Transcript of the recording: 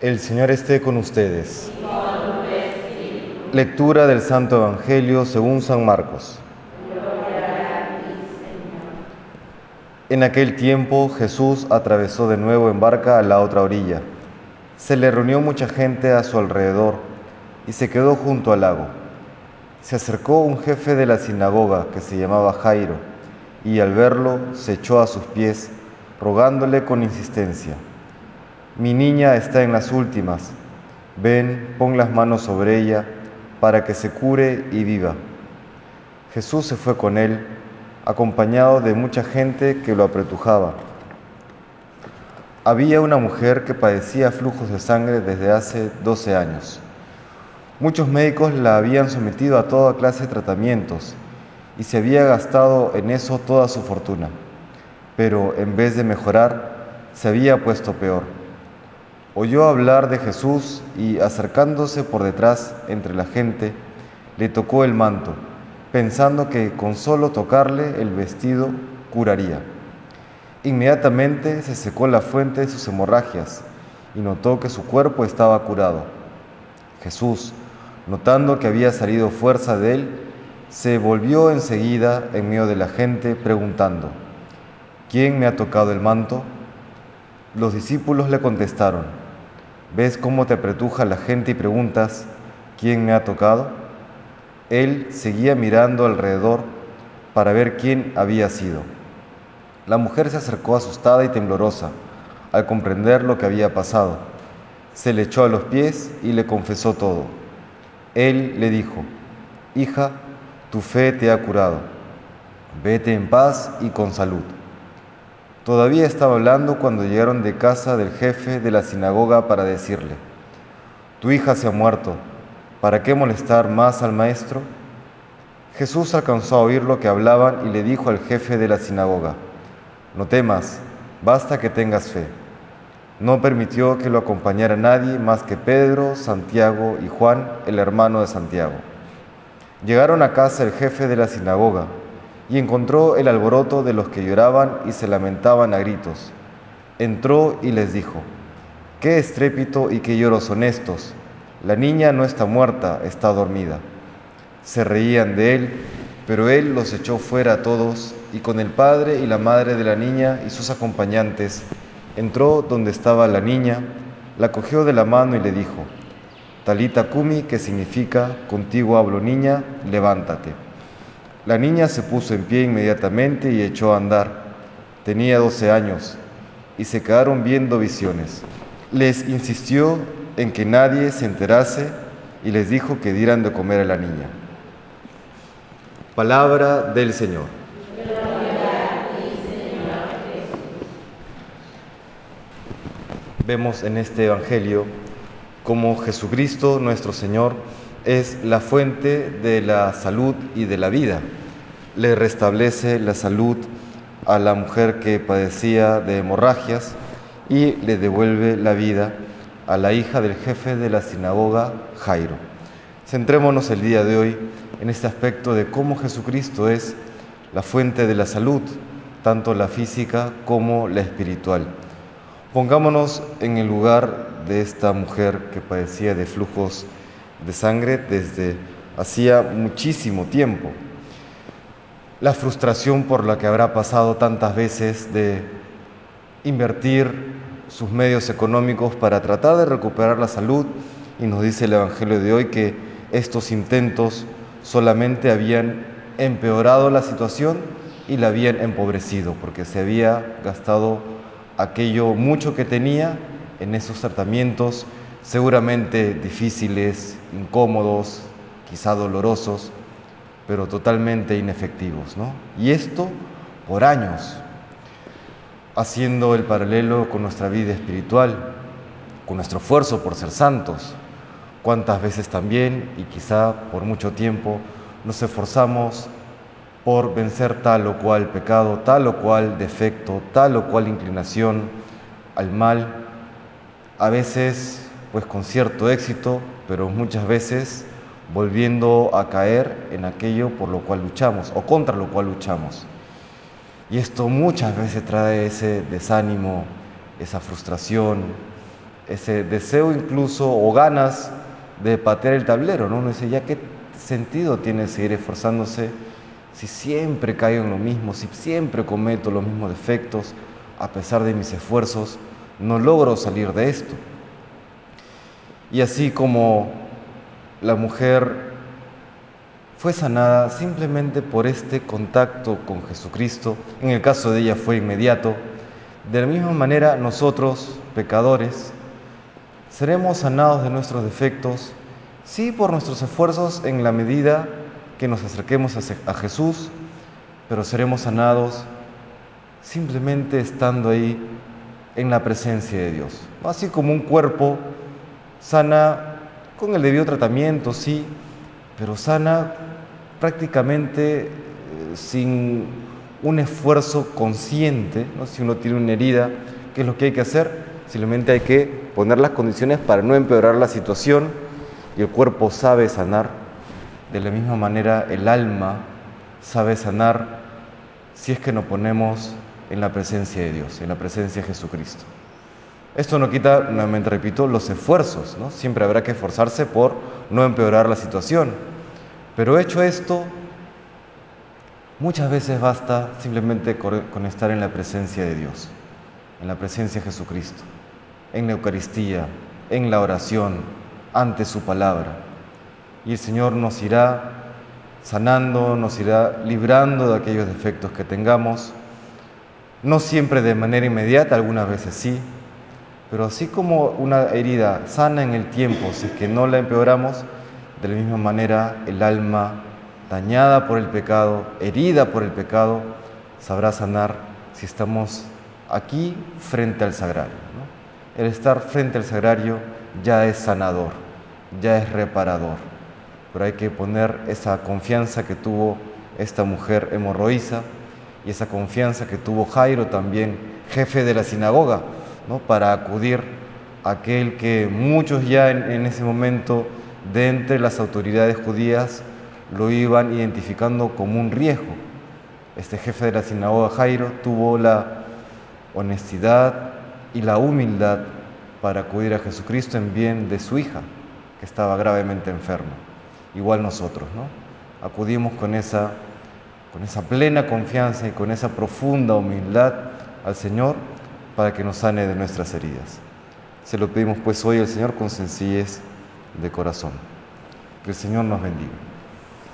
El Señor esté con ustedes. Lectura del Santo Evangelio según San Marcos. En aquel tiempo Jesús atravesó de nuevo en barca a la otra orilla. Se le reunió mucha gente a su alrededor y se quedó junto al lago. Se acercó un jefe de la sinagoga que se llamaba Jairo y al verlo se echó a sus pies rogándole con insistencia mi niña está en las últimas. Ven, pon las manos sobre ella para que se cure y viva. Jesús se fue con él, acompañado de mucha gente que lo apretujaba. Había una mujer que padecía flujos de sangre desde hace 12 años. Muchos médicos la habían sometido a toda clase de tratamientos y se había gastado en eso toda su fortuna. Pero en vez de mejorar, se había puesto peor oyó hablar de Jesús y acercándose por detrás entre la gente, le tocó el manto, pensando que con solo tocarle el vestido curaría. Inmediatamente se secó la fuente de sus hemorragias y notó que su cuerpo estaba curado. Jesús, notando que había salido fuerza de él, se volvió enseguida en medio de la gente preguntando, ¿quién me ha tocado el manto? Los discípulos le contestaron, ¿Ves cómo te apretuja la gente y preguntas, ¿quién me ha tocado? Él seguía mirando alrededor para ver quién había sido. La mujer se acercó asustada y temblorosa al comprender lo que había pasado. Se le echó a los pies y le confesó todo. Él le dijo, Hija, tu fe te ha curado. Vete en paz y con salud. Todavía estaba hablando cuando llegaron de casa del jefe de la sinagoga para decirle, Tu hija se ha muerto, ¿para qué molestar más al maestro? Jesús alcanzó a oír lo que hablaban y le dijo al jefe de la sinagoga, No temas, basta que tengas fe. No permitió que lo acompañara nadie más que Pedro, Santiago y Juan, el hermano de Santiago. Llegaron a casa el jefe de la sinagoga y encontró el alboroto de los que lloraban y se lamentaban a gritos. Entró y les dijo, qué estrépito y qué lloros son estos. La niña no está muerta, está dormida. Se reían de él, pero él los echó fuera a todos y con el padre y la madre de la niña y sus acompañantes entró donde estaba la niña, la cogió de la mano y le dijo, Talita Kumi, que significa, contigo hablo niña, levántate. La niña se puso en pie inmediatamente y echó a andar. Tenía 12 años y se quedaron viendo visiones. Les insistió en que nadie se enterase y les dijo que dieran de comer a la niña. Palabra del Señor. Vemos en este Evangelio cómo Jesucristo nuestro Señor es la fuente de la salud y de la vida. Le restablece la salud a la mujer que padecía de hemorragias y le devuelve la vida a la hija del jefe de la sinagoga, Jairo. Centrémonos el día de hoy en este aspecto de cómo Jesucristo es la fuente de la salud, tanto la física como la espiritual. Pongámonos en el lugar de esta mujer que padecía de flujos de sangre desde hacía muchísimo tiempo. La frustración por la que habrá pasado tantas veces de invertir sus medios económicos para tratar de recuperar la salud. Y nos dice el Evangelio de hoy que estos intentos solamente habían empeorado la situación y la habían empobrecido porque se había gastado aquello mucho que tenía en esos tratamientos seguramente difíciles, incómodos, quizá dolorosos, pero totalmente inefectivos. ¿no? Y esto por años, haciendo el paralelo con nuestra vida espiritual, con nuestro esfuerzo por ser santos. Cuántas veces también, y quizá por mucho tiempo, nos esforzamos por vencer tal o cual pecado, tal o cual defecto, tal o cual inclinación al mal, a veces pues con cierto éxito, pero muchas veces volviendo a caer en aquello por lo cual luchamos o contra lo cual luchamos. Y esto muchas veces trae ese desánimo, esa frustración, ese deseo incluso o ganas de patear el tablero, ¿no? Uno dice, ¿ya qué sentido tiene seguir esforzándose si siempre caigo en lo mismo, si siempre cometo los mismos defectos, a pesar de mis esfuerzos, no logro salir de esto? Y así como la mujer fue sanada simplemente por este contacto con Jesucristo, en el caso de ella fue inmediato, de la misma manera nosotros, pecadores, seremos sanados de nuestros defectos, sí por nuestros esfuerzos en la medida que nos acerquemos a Jesús, pero seremos sanados simplemente estando ahí en la presencia de Dios. Así como un cuerpo sana con el debido tratamiento, sí, pero sana prácticamente eh, sin un esfuerzo consciente, si uno tiene una herida, ¿qué es lo que hay que hacer? Simplemente hay que poner las condiciones para no empeorar la situación y el cuerpo sabe sanar. De la misma manera el alma sabe sanar si es que nos ponemos en la presencia de Dios, en la presencia de Jesucristo. Esto no quita, nuevamente repito, los esfuerzos, ¿no? Siempre habrá que esforzarse por no empeorar la situación. Pero hecho esto, muchas veces basta simplemente con estar en la presencia de Dios, en la presencia de Jesucristo, en la Eucaristía, en la oración, ante su palabra. Y el Señor nos irá sanando, nos irá librando de aquellos defectos que tengamos, no siempre de manera inmediata, algunas veces sí, pero así como una herida sana en el tiempo, si es que no la empeoramos, de la misma manera el alma dañada por el pecado, herida por el pecado, sabrá sanar si estamos aquí frente al sagrario. El estar frente al sagrario ya es sanador, ya es reparador, pero hay que poner esa confianza que tuvo esta mujer hemorroísa y esa confianza que tuvo Jairo también, jefe de la sinagoga, para acudir a aquel que muchos ya en, ese momento de entre las autoridades judías lo iban identificando como un riesgo. Este jefe de la sinagoga Jairo tuvo la honestidad y la humildad para acudir a Jesucristo en bien de su hija, que estaba gravemente enferma. Igual nosotros, ¿no? Acudimos con esa, con esa plena confianza y con esa profunda humildad al Señor para que nos sane de nuestras heridas. Se lo pedimos pues hoy al Señor con sencillez de corazón. Que el Señor nos bendiga.